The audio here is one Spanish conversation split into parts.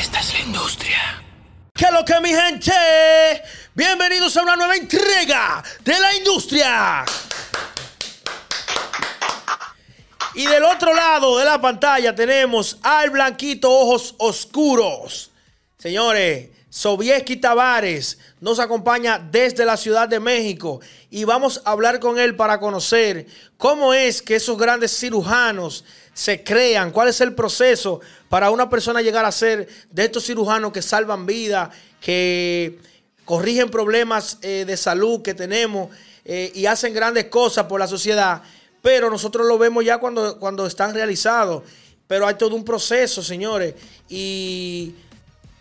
Esta es la industria. ¿Qué lo que mi gente? Bienvenidos a una nueva entrega de la industria. Y del otro lado de la pantalla tenemos al blanquito ojos oscuros. Señores, Sobieski Tavares nos acompaña desde la Ciudad de México y vamos a hablar con él para conocer cómo es que esos grandes cirujanos se crean, cuál es el proceso para una persona llegar a ser de estos cirujanos que salvan vidas, que corrigen problemas eh, de salud que tenemos eh, y hacen grandes cosas por la sociedad, pero nosotros lo vemos ya cuando, cuando están realizados. Pero hay todo un proceso, señores, y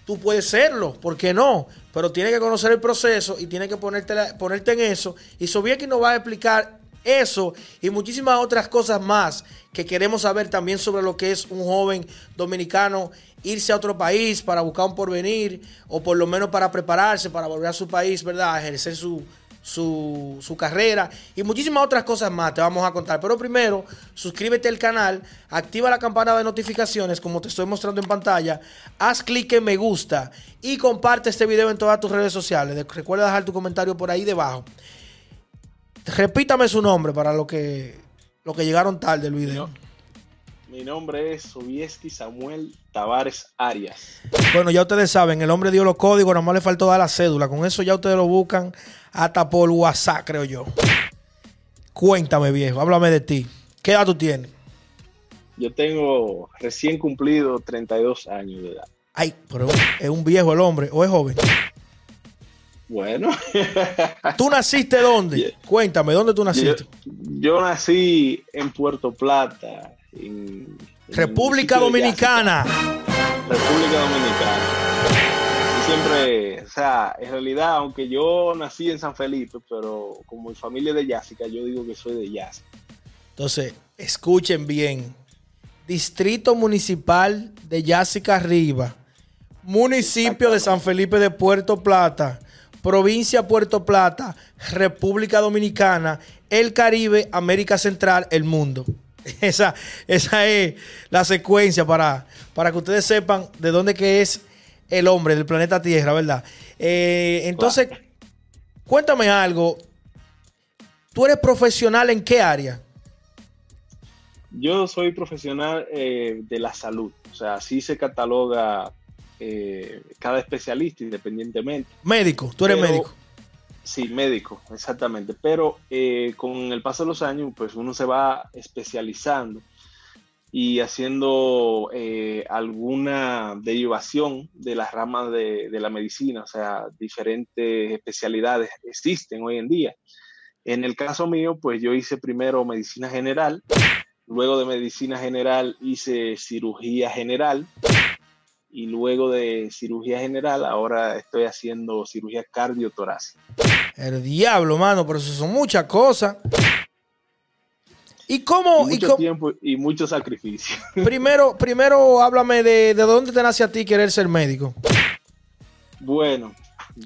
tú puedes serlo, ¿por qué no? Pero tienes que conocer el proceso y tienes que ponerte, ponerte en eso. Y Sobieki nos va a explicar eso y muchísimas otras cosas más que queremos saber también sobre lo que es un joven dominicano irse a otro país para buscar un porvenir o por lo menos para prepararse para volver a su país, ¿verdad? A ejercer su, su, su, carrera y muchísimas otras cosas más te vamos a contar. Pero primero, suscríbete al canal, activa la campana de notificaciones como te estoy mostrando en pantalla, haz clic en me gusta y comparte este video en todas tus redes sociales. Recuerda dejar tu comentario por ahí debajo. Repítame su nombre para los que, lo que llegaron tarde el video. Mi nombre es Sobieski Samuel Tavares Arias. Bueno, ya ustedes saben, el hombre dio los códigos, nada más le faltó dar la cédula. Con eso ya ustedes lo buscan hasta por WhatsApp, creo yo. Cuéntame, viejo, háblame de ti. ¿Qué edad tú tienes? Yo tengo recién cumplido 32 años de edad. Ay, pero es un viejo el hombre, o es joven. Bueno. ¿Tú naciste dónde? Cuéntame, ¿dónde tú naciste? Yo, nací en Puerto Plata, en, República Dominicana. República Dominicana. Y siempre, o sea, en realidad, aunque yo nací en San Felipe, pero como mi familia es de Yásica, yo digo que soy de Yásica. Entonces, escuchen bien. Distrito Municipal de Yásica Arriba, municipio de San Felipe de Puerto Plata provincia Puerto Plata, República Dominicana, el Caribe, América Central, el mundo. Esa, esa es la secuencia para, para que ustedes sepan de dónde que es el hombre del planeta Tierra, ¿verdad? Eh, entonces, cuéntame algo. ¿Tú eres profesional en qué área? Yo soy profesional eh, de la salud. O sea, así se cataloga eh, cada especialista independientemente. Médico, tú eres médico. Sí, médico, exactamente. Pero eh, con el paso de los años, pues uno se va especializando y haciendo eh, alguna derivación de las ramas de, de, la medicina, o sea, diferentes especialidades existen hoy en día. En el caso mío, pues yo hice primero medicina general, luego de medicina general hice cirugía general, y luego de cirugía general, ahora estoy haciendo cirugía cardiotorácica. El diablo, mano, pero eso son muchas cosas. ¿Y cómo? Y mucho tiempo y mucho sacrificio. Primero, primero háblame de, de dónde te nace a ti querer ser médico. Bueno,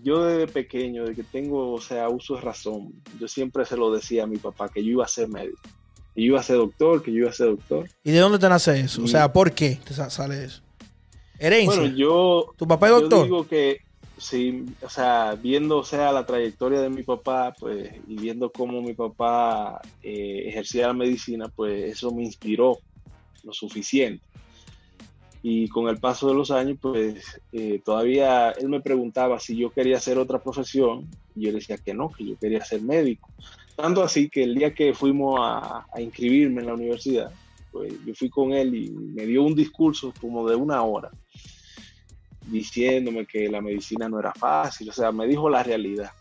yo desde pequeño, de que tengo, o sea, uso de razón, yo siempre se lo decía a mi papá que yo iba a ser médico. Que yo iba a ser doctor, que yo iba a ser doctor. ¿Y de dónde te nace eso? O sea, ¿por qué te sale eso? Herencia. Bueno, yo. ¿Tu papá es doctor? Yo digo que sí, o sea, viendo o sea, la trayectoria de mi papá, pues, y viendo cómo mi papá eh, ejercía la medicina, pues eso me inspiró lo suficiente. Y con el paso de los años, pues eh, todavía él me preguntaba si yo quería hacer otra profesión, y yo le decía que no, que yo quería ser médico. Tanto así que el día que fuimos a, a inscribirme en la universidad, pues yo fui con él y me dio un discurso como de una hora diciéndome que la medicina no era fácil, o sea, me dijo la realidad.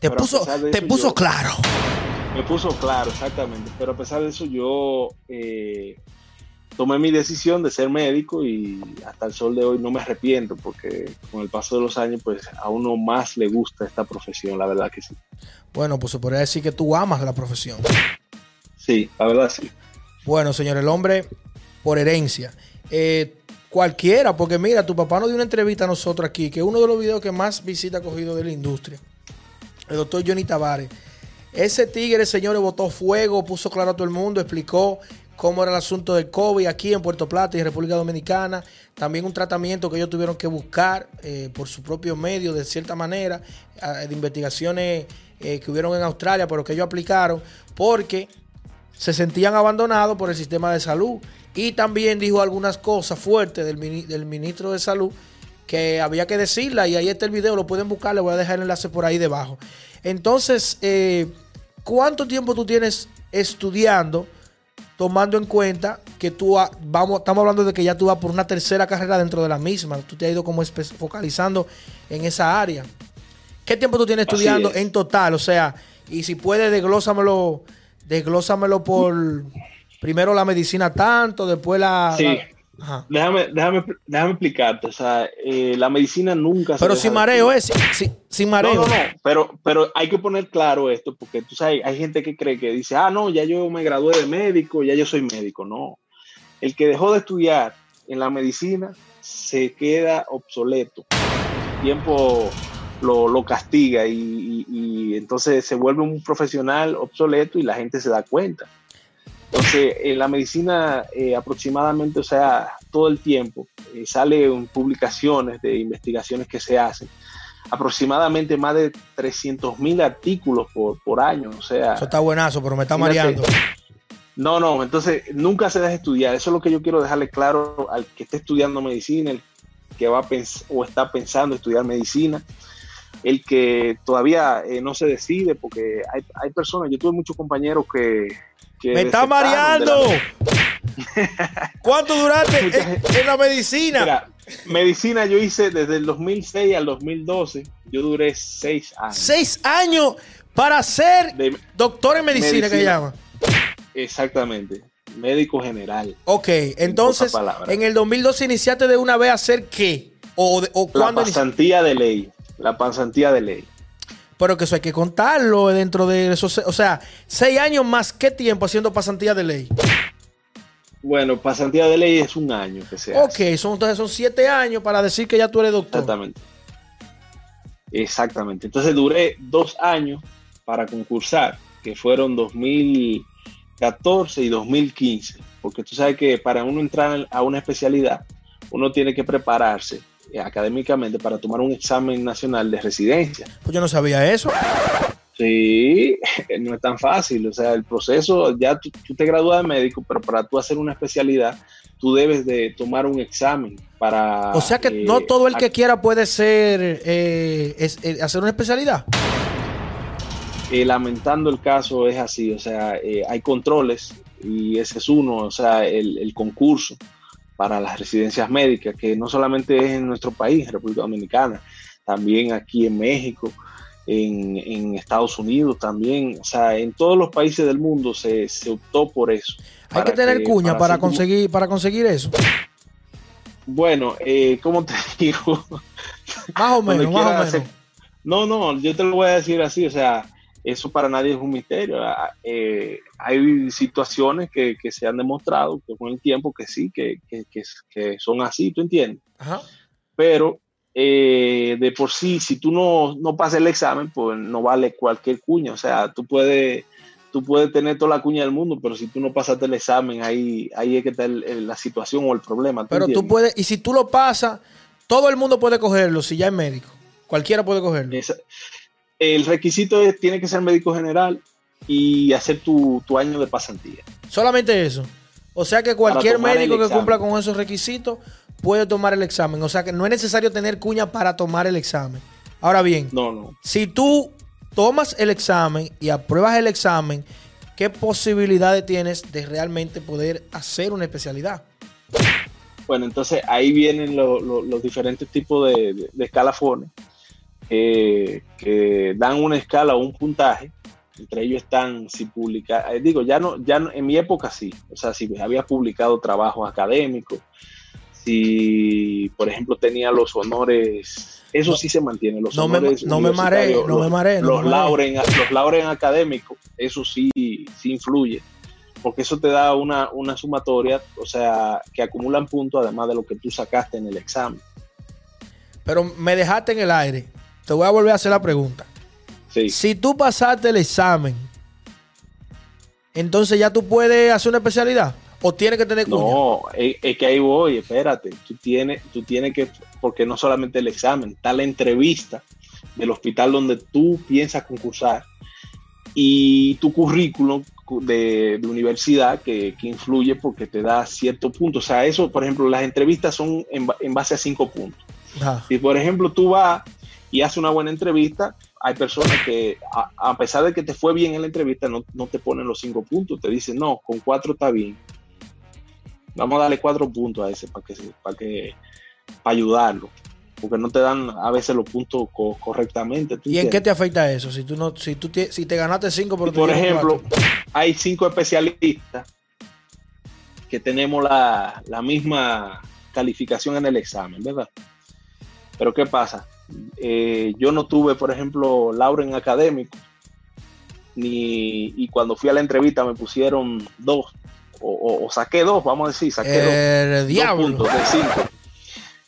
Te puso, te puso claro. Me puso claro, exactamente, pero a pesar de eso yo eh, tomé mi decisión de ser médico y hasta el sol de hoy no me arrepiento porque con el paso de los años pues a uno más le gusta esta profesión, la verdad que sí. Bueno, pues se podría decir que tú amas la profesión. Sí, la verdad sí. Bueno, señor, el hombre por herencia. Eh, cualquiera, porque mira, tu papá nos dio una entrevista a nosotros aquí, que uno de los videos que más visita ha cogido de la industria. El doctor Johnny Tavares. Ese tigre, señores, botó fuego, puso claro a todo el mundo, explicó cómo era el asunto del COVID aquí en Puerto Plata y República Dominicana. También un tratamiento que ellos tuvieron que buscar eh, por su propio medio, de cierta manera, de investigaciones eh, que hubieron en Australia, pero que ellos aplicaron, porque se sentían abandonados por el sistema de salud. Y también dijo algunas cosas fuertes del, del ministro de Salud que había que decirla. Y ahí está el video, lo pueden buscar, le voy a dejar el enlace por ahí debajo. Entonces, eh, ¿cuánto tiempo tú tienes estudiando? tomando en cuenta que tú vamos, estamos hablando de que ya tú vas por una tercera carrera dentro de la misma. Tú te has ido como focalizando en esa área. ¿Qué tiempo tú tienes estudiando en total? O sea, y si puedes, desglósamelo, desglósamelo por primero la medicina tanto, después la, Déjame, déjame, déjame explicarte. O sea, eh, la medicina nunca Pero sin mareo, es sin, mareo. No, no, no. Pero, pero hay que poner claro esto, porque tú sabes, hay gente que cree que dice, ah, no, ya yo me gradué de médico, ya yo soy médico. No. El que dejó de estudiar en la medicina se queda obsoleto. Tiempo lo, lo castiga y, y entonces se vuelve un profesional obsoleto y la gente se da cuenta. Entonces, en la medicina eh, aproximadamente, o sea, todo el tiempo eh, sale en publicaciones de investigaciones que se hacen, aproximadamente más de 300 mil artículos por, por, año, o sea... Eso está buenazo, pero me está mareando. No, no, entonces nunca se deja estudiar, eso es lo que yo quiero dejarle claro al que esté estudiando medicina, el que va a o está pensando estudiar medicina, el que todavía eh, no se decide, porque hay, hay personas, yo tuve muchos compañeros que me está mareando. ¿Cuánto duraste en, la medicina? Mira, medicina yo hice desde el 2006 al 2012. Yo duré seis años. Seis años para ser doctor en medicina, que llama. Exactamente. Médico general. Ok, entonces en el 2012 iniciaste de una vez a hacer qué? ¿O, o la pasantía de ley. La pasantía de ley. Pero que eso hay que contarlo dentro de esos. O sea, seis años más, ¿qué tiempo haciendo pasantía de ley? Bueno, pasantía de ley es un año que se Ok, Son, entonces son siete años para decir que ya tú eres doctor. Exactamente. Exactamente. Entonces duré dos años para concursar, que fueron 2014 y 2015. Porque tú sabes que para uno entrar a una especialidad, uno tiene que prepararse académicamente para tomar un examen nacional de residencia. Pues yo no sabía eso. Sí, no es tan fácil. O sea, el proceso, ya tú, te gradúas de médico, pero para tú hacer una especialidad, tú debes de tomar un examen para... O sea que no eh, todo el que quiera puede ser, eh, hacer una especialidad. lamentando el caso es así, o sea, hay controles y ese es uno, o sea, el, el concurso para las residencias médicas, que no solamente es en nuestro país, República Dominicana, también aquí en México, en, Estados Unidos también, o sea, en todos los países del mundo se, optó por eso. Hay que tener cuña para, conseguir, para conseguir eso. Bueno, eh, ¿cómo te digo? Más o menos, más o menos. No, no, yo te lo voy a decir así, o sea, eso para nadie es un misterio. Eh, hay situaciones que, se han demostrado que con el tiempo que sí, que, son así, ¿tú entiendes? Pero eh, de por sí, si tú no, no pasas el examen, pues no vale cualquier cuña. O sea, tú puedes, tú puedes tener toda la cuña del mundo, pero si tú no pasaste el examen, ahí, ahí es que está la situación o el problema. pero tú puedes, y si tú lo pasas, todo el mundo puede cogerlo si ya es médico. Cualquiera puede cogerlo el requisito es, tiene que ser médico general y hacer tu, año de pasantía. Solamente eso. O sea que cualquier médico que cumpla con esos requisitos puede tomar el examen. O sea que no es necesario tener cuña para tomar el examen. Ahora bien, no, no. si tú tomas el examen y apruebas el examen, ¿qué posibilidades tienes de realmente poder hacer una especialidad? Bueno, entonces ahí vienen los diferentes tipos de, de escalafones que dan una escala o un puntaje. Entre ellos están si publica, eh, digo, ya no, ya en mi época sí, o sea, si había publicado trabajos académicos, si por ejemplo tenía los honores, eso sí se mantiene, los no honores Me, no me maré, no me maré. los, lauren, los lauren académicos, eso sí, sí influye porque eso te da una, una, sumatoria, o sea, que acumulan puntos además de lo que tú sacaste en el examen. Pero me dejaste en el aire te voy a volver a hacer la pregunta. Si tú pasaste el examen, entonces ya tú puedes hacer una especialidad. ¿O tiene que tener cuña? No, es, es, que ahí voy, espérate. Tú tienes, tú tienes que, porque no solamente el examen, está la entrevista del hospital donde tú piensas concursar y tu currículum de, de universidad que, que, influye porque te da ciertos puntos. O sea, eso, por ejemplo, las entrevistas son en, en base a cinco puntos. Ajá. Si, por ejemplo, tú vas y haces una buena entrevista, hay personas que, a, a, pesar de que te fue bien en la entrevista, no, no te ponen los cinco puntos. Te dicen, no, con cuatro está bien. Vamos a darle cuatro puntos a ese para que, para que, para ayudarlo porque no te dan a veces los puntos co correctamente. ¿Y en qué te afecta eso? Si tú no, si tú te, si te ganaste cinco, pero por ejemplo, cuatro. hay cinco especialistas que tenemos la, la, misma calificación en el examen, ¿verdad? Pero ¿qué pasa? Eh, yo no tuve, por ejemplo, Laura en académico, ni, y cuando fui a la entrevista me pusieron dos, o, o, o saqué dos, vamos a decir, saqué el dos, diablo. dos puntos de cinco.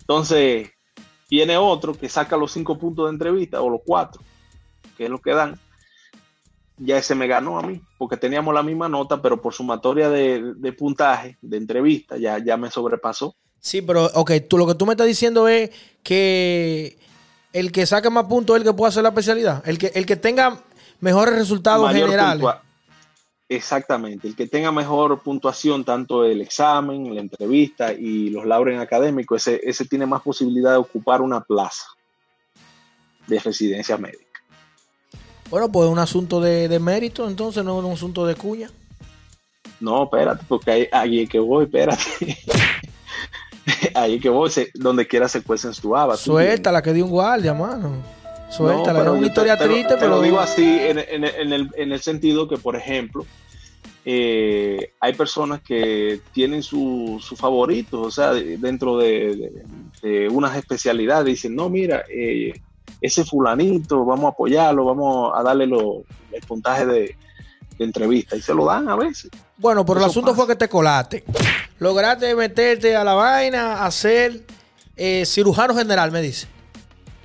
Entonces, Viene otro que saca los cinco puntos de entrevista o los cuatro, que es lo que dan. Ya ese me ganó a mí, porque teníamos la misma nota, pero por sumatoria de, de puntaje, de entrevista, ya, ya me sobrepasó. Sí, pero, ok, tú lo que tú me estás diciendo es que el que saque más puntos es el que pueda hacer la especialidad. El que, el que tenga mejores resultados Mayor generales. Exactamente, el que tenga mejor puntuación, tanto el examen, la entrevista y los laureos académicos, ese, ese tiene más posibilidad de ocupar una plaza de residencia médica. Bueno, pues es un asunto de, de, mérito, entonces no es un asunto de cuña. No, espérate, porque ahí, ahí es que voy, espérate. ahí que voy, se, donde quiera se cuecen su haba. Suelta la que dio un guardia, mano. Suéltala, no, es una historia te, triste, te, pero. Te lo digo así en, en, en, el, en, el, sentido que, por ejemplo, eh, hay personas que tienen sus su favoritos, o sea, dentro de, de, de, unas especialidades, dicen, no, mira, eh, ese fulanito, vamos a apoyarlo, vamos a darle lo, el puntaje de, entrevista, y se lo dan a veces. Bueno, pero Eso el asunto pasa. fue que te colaste. Lograste meterte a la vaina, a ser eh, cirujano general, me dice.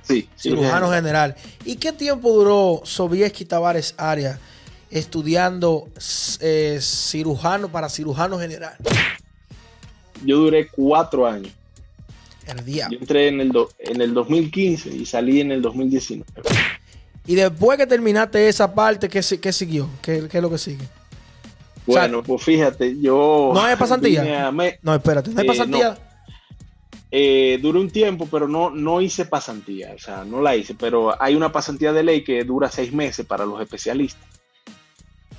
Sí, cirujano sí, general. ¿Y qué tiempo duró Sobieski Tavares Arias estudiando eh, cirujano para cirujano general? Yo duré cuatro años. El día. Yo entré en el, do, en el 2015 y salí en el 2019. Y después que terminaste esa parte, ¿qué, qué siguió? ¿Qué, ¿Qué, es lo que sigue? Bueno, o sea, pues fíjate, yo. ¿No hay pasantía? Me... No, espérate, ¿no hay pasantía? Eh, no eh, duró un tiempo, pero no, no hice pasantía, o sea, no la hice, pero hay una pasantía de ley que dura seis meses para los especialistas,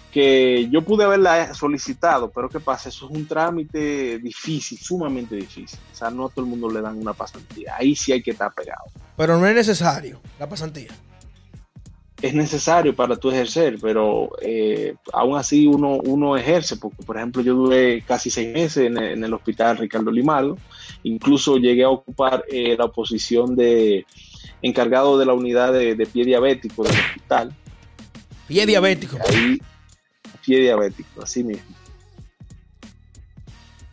que yo pude haberla solicitado, pero ¿qué pasa? Eso es un trámite difícil, sumamente difícil, o sea, no a todo el mundo le dan una pasantía, ahí sí hay que estar pegado. Pero no es necesario la pasantía. Es necesario para tú ejercer, pero eh, aún así uno, uno ejerce, porque por ejemplo yo duré casi seis meses en el, en el hospital Ricardo Limaldo, incluso llegué a ocupar eh, la posición de encargado de la unidad de, de pie diabético del hospital. Pie diabético. Ahí, pie diabético, así mismo.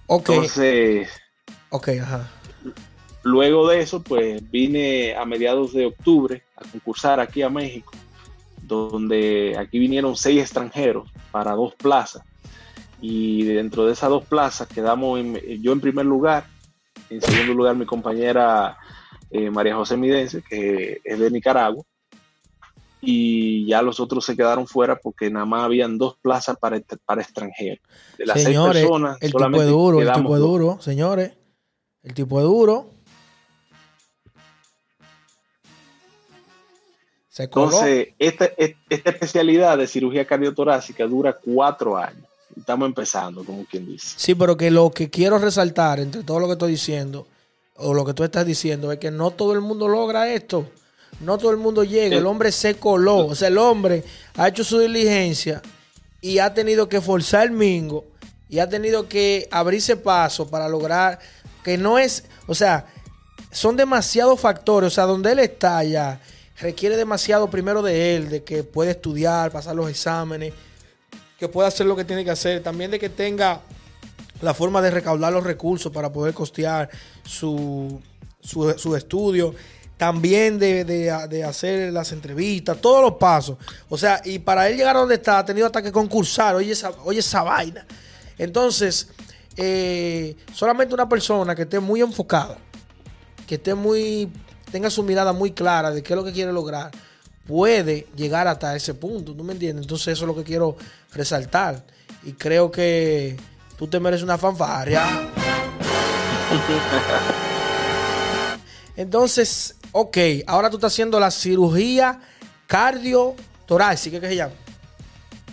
Ok. Entonces, ok, ajá. Luego de eso, pues vine a mediados de octubre a concursar aquí a México, donde aquí vinieron seis extranjeros para dos plazas. Y dentro de esas dos plazas quedamos en, yo en primer lugar en segundo lugar, mi compañera eh, María José Midense, que es de Nicaragua. Y ya los otros se quedaron fuera porque nada más habían dos plazas para, para extranjeros. De las señores, seis personas, el tipo es duro, el tipo es duro, señores. El tipo es duro. Se Entonces, esta, esta especialidad de cirugía cardiotorácica dura cuatro años estamos empezando, como quien dice. Sí, pero que lo que quiero resaltar entre todo lo que estoy diciendo, o lo que tú estás diciendo, es que no todo el mundo logra esto. No todo el mundo llega. El hombre se coló. O sea, el hombre ha hecho su diligencia y ha tenido que forzar el mingo y ha tenido que abrirse paso para lograr que no es, o sea, son demasiados factores. O sea, donde él está ya requiere demasiado primero de él, de que puede estudiar, pasar los exámenes que pueda hacer lo que tiene que hacer, también de que tenga la forma de recaudar los recursos para poder costear su, su, su estudio, también de, de, de, hacer las entrevistas, todos los pasos. O sea, y para él llegar a donde está, ha tenido hasta que concursar, oye esa, oye esa vaina. Entonces, eh, solamente una persona que esté muy enfocada, que esté muy, tenga su mirada muy clara de qué es lo que quiere lograr, puede llegar hasta ese punto, ¿tú me entiendes? Entonces eso es lo que quiero resaltar. Y creo que tú te mereces una fanfarria. Entonces, ok, ahora tú estás haciendo la cirugía cardiotorácica, ¿qué se llama?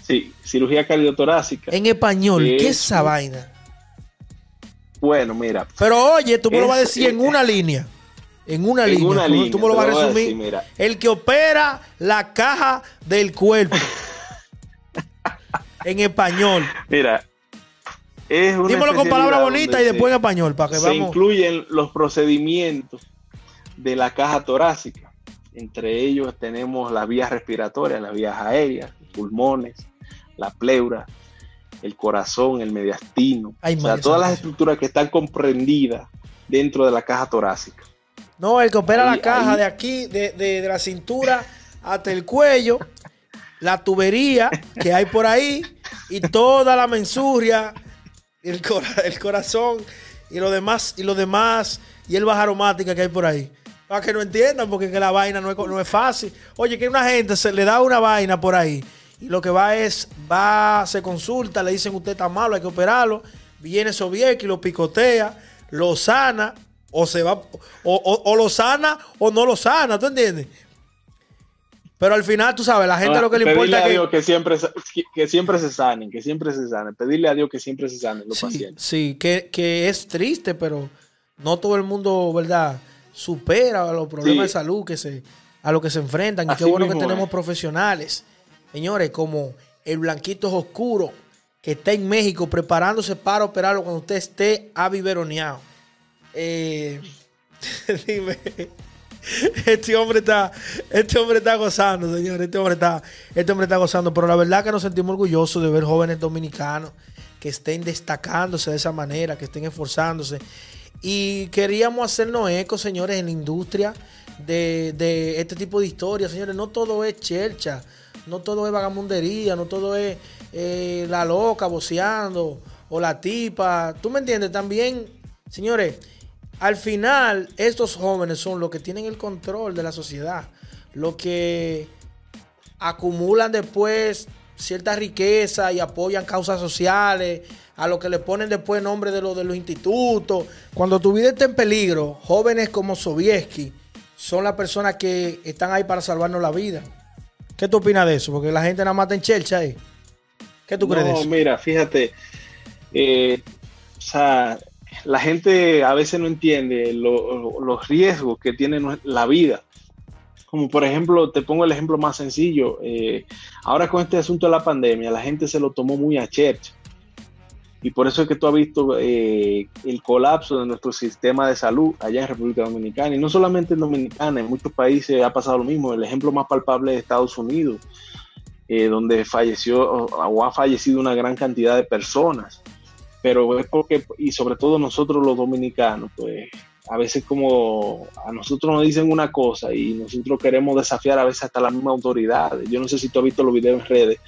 Sí, cirugía cardiotorácica. En español, ¿qué es esa vaina? Bueno, mira. Pero oye, tú me lo vas a decir en una línea. En una línea. tú, me lo vas a resumir. el que opera la caja del cuerpo. en español. Mira. Es una Dímelo con palabras bonitas y después en español. Para que se incluyen los procedimientos de la caja torácica. Entre ellos tenemos las vías respiratorias, las vías aéreas, pulmones, la pleura, el corazón, el mediastino. o sea, todas las estructuras que están comprendidas dentro de la caja torácica. No, el que opera la caja de aquí, de, la cintura hasta el cuello, la tubería que hay por ahí y toda la mensuria, el, el corazón y lo demás, y lo demás, y el baja aromática que hay por ahí. Para que no entiendan, porque que la vaina no es, no es fácil. Oye, que una gente se le da una vaina por ahí y lo que va es, va, se consulta, le dicen usted está malo, hay que operarlo. Viene Sobieski, lo picotea, lo sana, o se va, o, lo sana o no lo sana, ¿tú entiendes? Pero al final, tú sabes, la gente lo que le importa es que... A Dios que siempre, que siempre se sanen, que siempre se sanen. Pedirle a Dios que siempre se sanen los pacientes. Sí, que, es triste, pero no todo el mundo, ¿verdad? Supera los problemas de salud que se, a lo que se enfrentan. y qué bueno que tenemos profesionales Señores, como el blanquito oscuro que está en México preparándose para operarlo cuando usted esté aviveroneado. Eh, dime. Este hombre está, este hombre está gozando, señor. Este hombre está, este hombre está gozando. Pero la verdad que nos sentimos orgullosos de ver jóvenes dominicanos que estén destacándose de esa manera, que estén esforzándose. Y queríamos hacernos eco, señores, en la industria de, de este tipo de historias. Señores, no todo es chelcha. No todo es vagamundería, no todo es eh, la loca boceando o la tipa. ¿Tú me entiendes? También, señores, al final estos jóvenes son los que tienen el control de la sociedad, los que acumulan después cierta riqueza y apoyan causas sociales, a los que le ponen después nombre de, de los institutos. Cuando tu vida está en peligro, jóvenes como Sobieski son las personas que están ahí para salvarnos la vida. ¿Qué tú opinas de eso? Porque la gente nada mata en chelcha ahí. ¿Qué tú crees de eso? mira, fíjate. Eh, o sea, la gente a veces no entiende los riesgos que tiene la vida. Como por ejemplo, te pongo el ejemplo más sencillo. Eh, ahora con este asunto de la pandemia, la gente se lo tomó muy a chercha. Y por eso es que tú has visto eh, el colapso de nuestro sistema de salud allá en República Dominicana. Y no solamente en Dominicana, en muchos países ha pasado lo mismo. El ejemplo más palpable es Estados Unidos, eh, donde falleció o ha fallecido una gran cantidad de personas. Pero es porque, y sobre todo nosotros los dominicanos, pues a veces como a nosotros nos dicen una cosa y nosotros queremos desafiar a veces hasta la misma autoridad. Yo no sé si tú has visto los videos en redes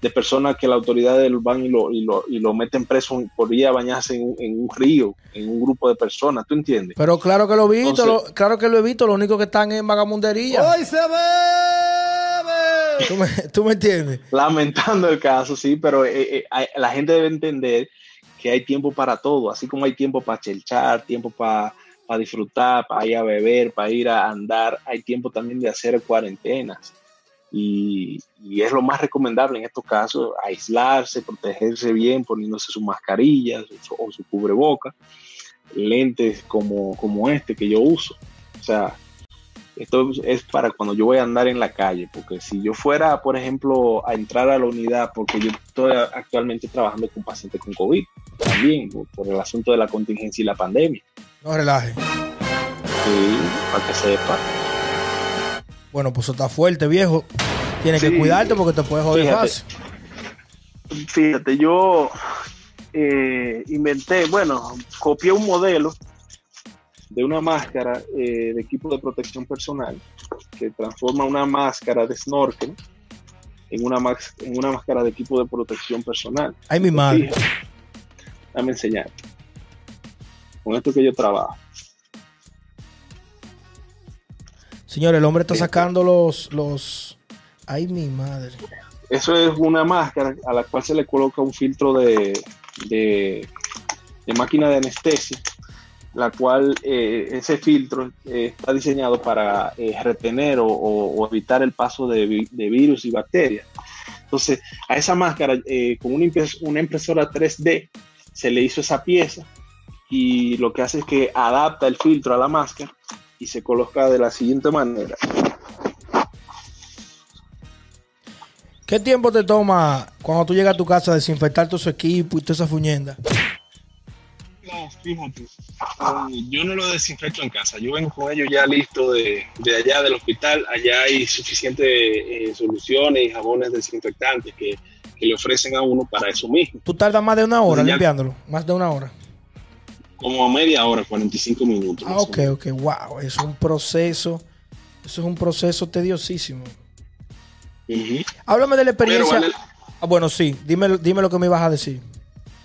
de personas que la autoridad van y lo, y lo, y lo meten preso por ir a bañarse en, un río, en un grupo de personas, ¿tú entiendes? Pero claro que lo he visto, claro que lo he visto, lo único que están en vagamundería. ¡Hoy se ve! ¿Tú me, entiendes? Lamentando el caso, sí, pero eh, eh, la gente debe entender hay tiempo para todo, así como hay tiempo para chelchar, tiempo para para disfrutar, para ir a beber, para ir a andar. Hay tiempo también de hacer cuarentenas. Y, es lo más recomendable en estos casos, aislarse, protegerse bien, poniéndose sus mascarillas o su cubreboca, lentes como, como este que yo uso. O sea, esto es para cuando yo voy a andar en la calle, porque si yo fuera, por ejemplo, a entrar a la unidad, porque yo estoy actualmente trabajando con pacientes con COVID, también por el asunto de la contingencia y la pandemia. No relaje. Sí, para que sepa. Bueno, pues está fuerte, viejo. Tienes que cuidarte porque te puedes joder fácil. Fíjate, yo eh, inventé, bueno, copié un modelo de una máscara eh, de equipo de protección personal que transforma una máscara de snorkel en una, en una máscara de equipo de protección personal. Ay, mi madre Dame enseñar. Con esto que yo trabajo. Señor, el hombre está sacando los, los. Ay, mi madre. Eso es una máscara a la cual se le coloca un filtro de, de, máquina de anestesia, la cual eh, ese filtro eh, está diseñado para eh, retener o, evitar el paso de, virus y bacterias. Entonces, a esa máscara, con una, una impresora 3D, se le hizo esa pieza y lo que hace es que adapta el filtro a la máscara y se coloca de la siguiente manera. ¿Qué tiempo te toma cuando tú llegas a tu casa a desinfectar tu equipo y toda esa fuñenda? No, fíjate, eh, yo no lo desinfecto en casa, yo vengo con ellos ya listo de, allá del hospital, allá hay suficientes eh, soluciones y jabones desinfectantes que, le ofrecen a uno para eso mismo. ¿Tú tardas más de una hora limpiándolo? Más de una hora. Como media hora, 45 minutos. Ah, ok, ok, wow, es un proceso, eso es un proceso tediosísimo. Háblame de la experiencia. Ah, bueno, sí, dime, dime lo que me ibas a decir.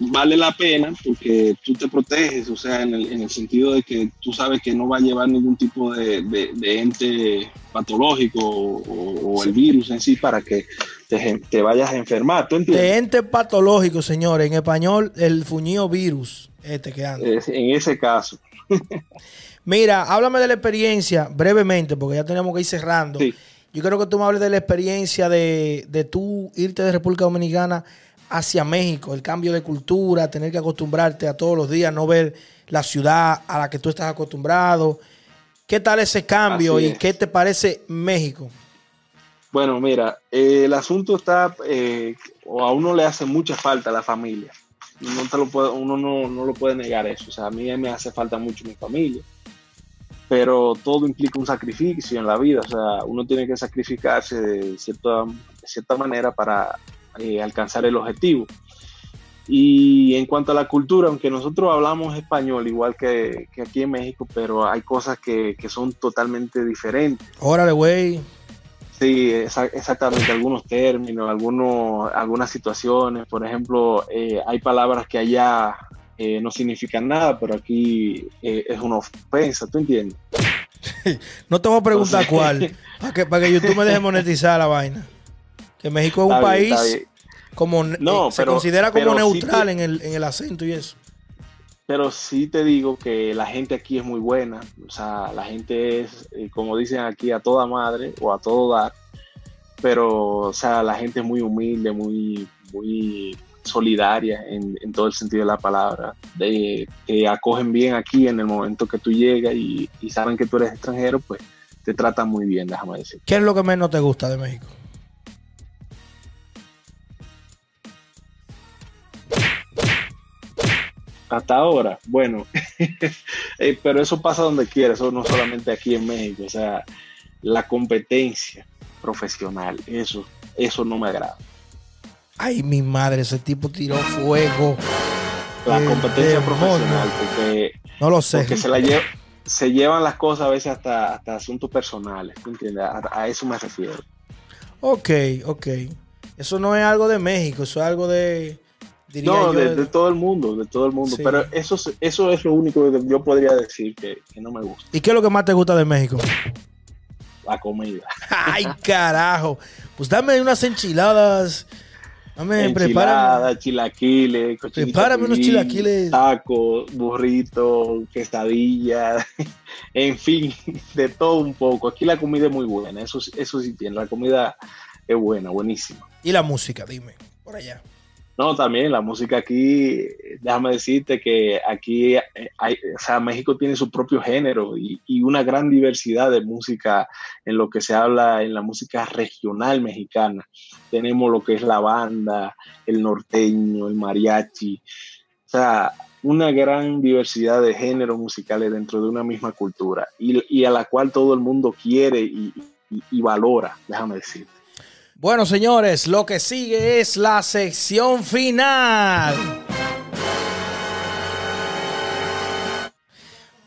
Vale la pena porque tú te proteges, o sea, en el, sentido de que tú sabes que no va a llevar ningún tipo de, ente patológico o, el virus en sí para que te, vayas a enfermar. ¿Tú entiendes? De ente patológico, señores. En español, el fuñido virus. Este que anda. en ese caso. Mira, háblame de la experiencia brevemente, porque ya tenemos que ir cerrando. Sí. Yo quiero que tú me hables de la experiencia de, de tú irte de República Dominicana hacia México, el cambio de cultura, tener que acostumbrarte a todos los días, no ver la ciudad a la que tú estás acostumbrado. ¿Qué tal ese cambio y qué te parece México? Bueno, mira, eh, el asunto está, eh, o a uno le hace mucha falta la familia. No te lo puede, uno no, no, lo puede negar eso. O sea, a mí me hace falta mucho mi familia pero todo implica un sacrificio en la vida, o sea, uno tiene que sacrificarse de cierta, cierta manera para eh, alcanzar el objetivo. Y en cuanto a la cultura, aunque nosotros hablamos español igual que, que aquí en México, pero hay cosas que, que son totalmente diferentes. Órale, güey. Sí, exactamente, algunos términos, algunos, algunas situaciones, por ejemplo, eh, hay palabras que allá eh, no significan nada, pero aquí eh, es una ofensa, ¿tú entiendes? no te voy a preguntar cuál, para que, para que YouTube me deje monetizar la vaina. Que México es un país como no, eh, se considera como neutral en, el, en el acento y eso. Pero sí te digo que la gente aquí es muy buena, o sea, la gente es, como dicen aquí, a toda madre o a todo dar, pero, o sea, la gente es muy humilde, muy, muy solidaria en, todo el sentido de la palabra, de, que acogen bien aquí en el momento que tú llegas y, saben que tú eres extranjero, pues te tratan muy bien, déjame decir. ¿Qué es lo que menos te gusta de México? Hasta ahora, bueno, eh, pero eso pasa donde quiera, eso no solamente aquí en México, o sea, la competencia profesional, eso, eso no me agrada. Ay, mi madre, ese tipo tiró fuego. La competencia profesional, porque. No lo sé. Porque se, la se llevan las cosas a veces hasta, hasta asuntos personales, ¿tú entiendes? A, eso me refiero. Ok, ok. Eso no es algo de México, eso es algo de. No, de, todo el mundo, de todo el mundo. Pero eso, eso es lo único que yo podría decir que, que no me gusta. ¿Y qué es lo que más te gusta de México? La comida. Ay, carajo. Pues dame unas enchiladas Dame, prepárame. chilaquiles, Prepárame unos chilaquiles. Tacos, burritos, quesadillas, en fin, de todo un poco. Aquí la comida es muy buena, eso, eso sí tiene, la comida es buena, buenísima. ¿Y la música? Dime, por allá. No, también la música aquí, déjame decirte que aquí eh, hay, o sea, México tiene su propio género y, una gran diversidad de música en lo que se habla en la música regional mexicana. Tenemos lo que es la banda, el norteño, el mariachi, o sea, una gran diversidad de géneros musicales dentro de una misma cultura y, y a la cual todo el mundo quiere y, y valora, déjame decirte. Bueno, señores, lo que sigue es la sección final.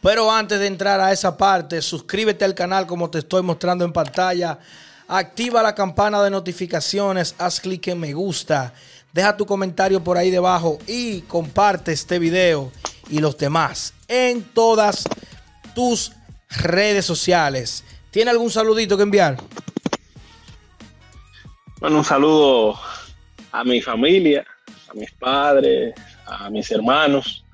Pero antes de entrar a esa parte, suscríbete al canal como te estoy mostrando en pantalla. Activa la campana de notificaciones, haz clic en me gusta. deja tu comentario por ahí debajo y comparte este video y los demás en todas tus redes sociales. ¿Tiene algún saludito que enviar? Bueno, un saludo a mi familia, a mis padres, a mis hermanos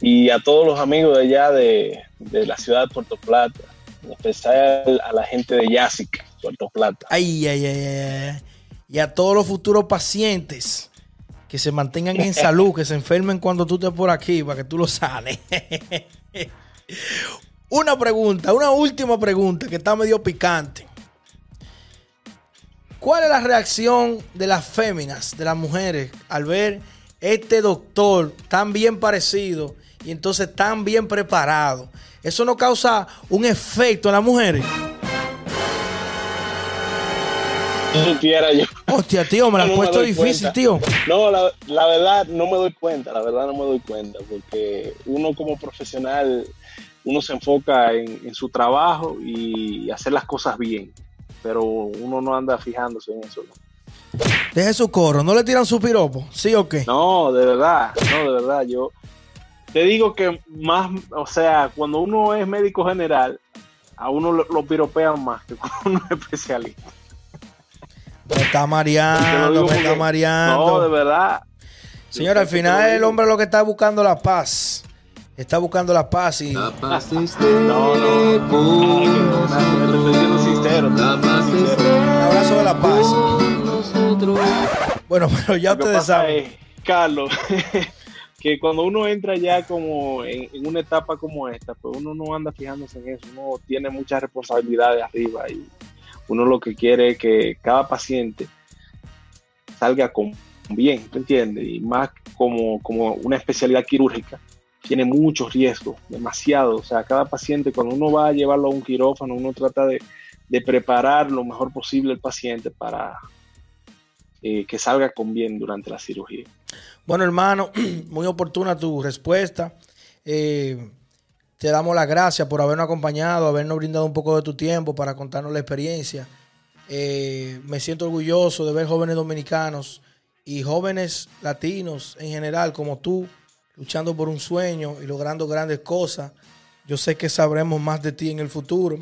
y a todos los amigos de allá de, la ciudad de Puerto Plata, en especial a la gente de Yásica, Puerto Plata. Ay, ay, ay, ay. Y a todos los futuros pacientes que se mantengan en salud, que se enfermen cuando tú estés por aquí, para que tú lo sanes. una pregunta, una última pregunta que está medio picante. ¿Cuál es la reacción de las féminas, de las mujeres, al ver este doctor tan bien parecido y entonces tan bien preparado? ¿Eso no causa un efecto en las mujeres? supiera yo. Hostia, tío, me la has puesto difícil, tío. No, la, la, verdad no me doy cuenta, la verdad no me doy cuenta, porque uno como profesional, uno se enfoca en, su trabajo y hacer las cosas bien, pero uno no anda fijándose en eso. Deje su coro, ¿no le tiran su piropo? ¿Sí o qué? No, de verdad, no, de verdad, yo te digo que más, o sea, cuando uno es médico general, a uno lo, lo piropean más que cuando uno es especialista. Me está mareando, me está mareando. No, de verdad. Señor, al final el hombre lo que está buscando la paz. Está buscando la paz y. La paz No, no. sincero. Un abrazo Bueno, pero ya ustedes saben. Carlos, que cuando uno entra ya como en, en, una etapa como esta, pues uno no anda fijándose en eso. Uno tiene muchas responsabilidades arriba y uno lo que quiere es que cada paciente salga con bien, ¿me entiendes? Y más como, como una especialidad quirúrgica, tiene muchos riesgos, demasiado. O sea, cada paciente, cuando uno va a llevarlo a un quirófano, uno trata de, preparar lo mejor posible el paciente para eh, que salga con bien durante la cirugía. Bueno, hermano, muy oportuna tu respuesta. Eh, te damos las gracias por habernos acompañado, habernos brindado un poco de tu tiempo para contarnos la experiencia. Eh, me siento orgulloso de ver jóvenes dominicanos y jóvenes latinos en general como tú, luchando por un sueño y logrando grandes cosas. Yo sé que sabremos más de ti en el futuro.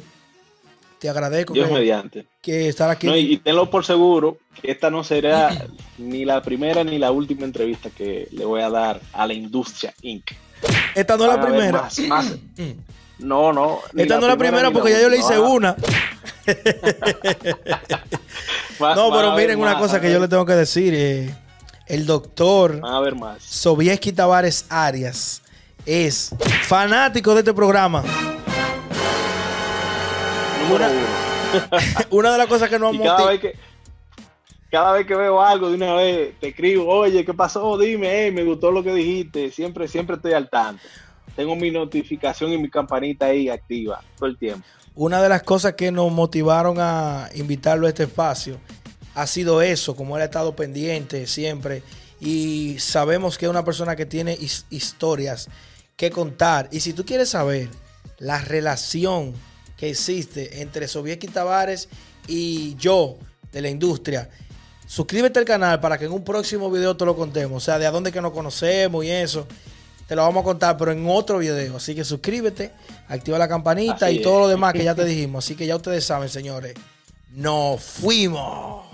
Te agradezco Dios mediante. que estar aquí. y, tenlo por seguro que esta no será ni la primera ni la última entrevista que le voy a dar a la industria Inc. Esta no es la primera. no, no. Esta no es la primera porque ya yo le hice una. no, pero miren una cosa que yo le tengo que decir. Eh, el doctor a ver más. Sobieski Tavares Arias es fanático de este programa. Una, una, de las cosas que no hemos cada vez que cada vez que veo algo de una vez te escribo, oye, ¿qué pasó? Dime, me gustó lo que dijiste. Siempre, siempre estoy al tanto. Tengo mi notificación y mi campanita ahí activa todo el tiempo. Una de las cosas que nos motivaron a invitarlo a este espacio ha sido eso, como él ha estado pendiente siempre. Y sabemos que es una persona que tiene historias que contar. Y si tú quieres saber la relación que existe entre Sobieski Tavares y yo de la industria, Suscríbete al canal para que en un próximo video te lo contemos. O sea, de a dónde que nos conocemos y eso. Te lo vamos a contar, pero en otro video. Así que suscríbete, activa la campanita y todo lo demás que ya te dijimos. Así que ya ustedes saben, señores. Nos fuimos.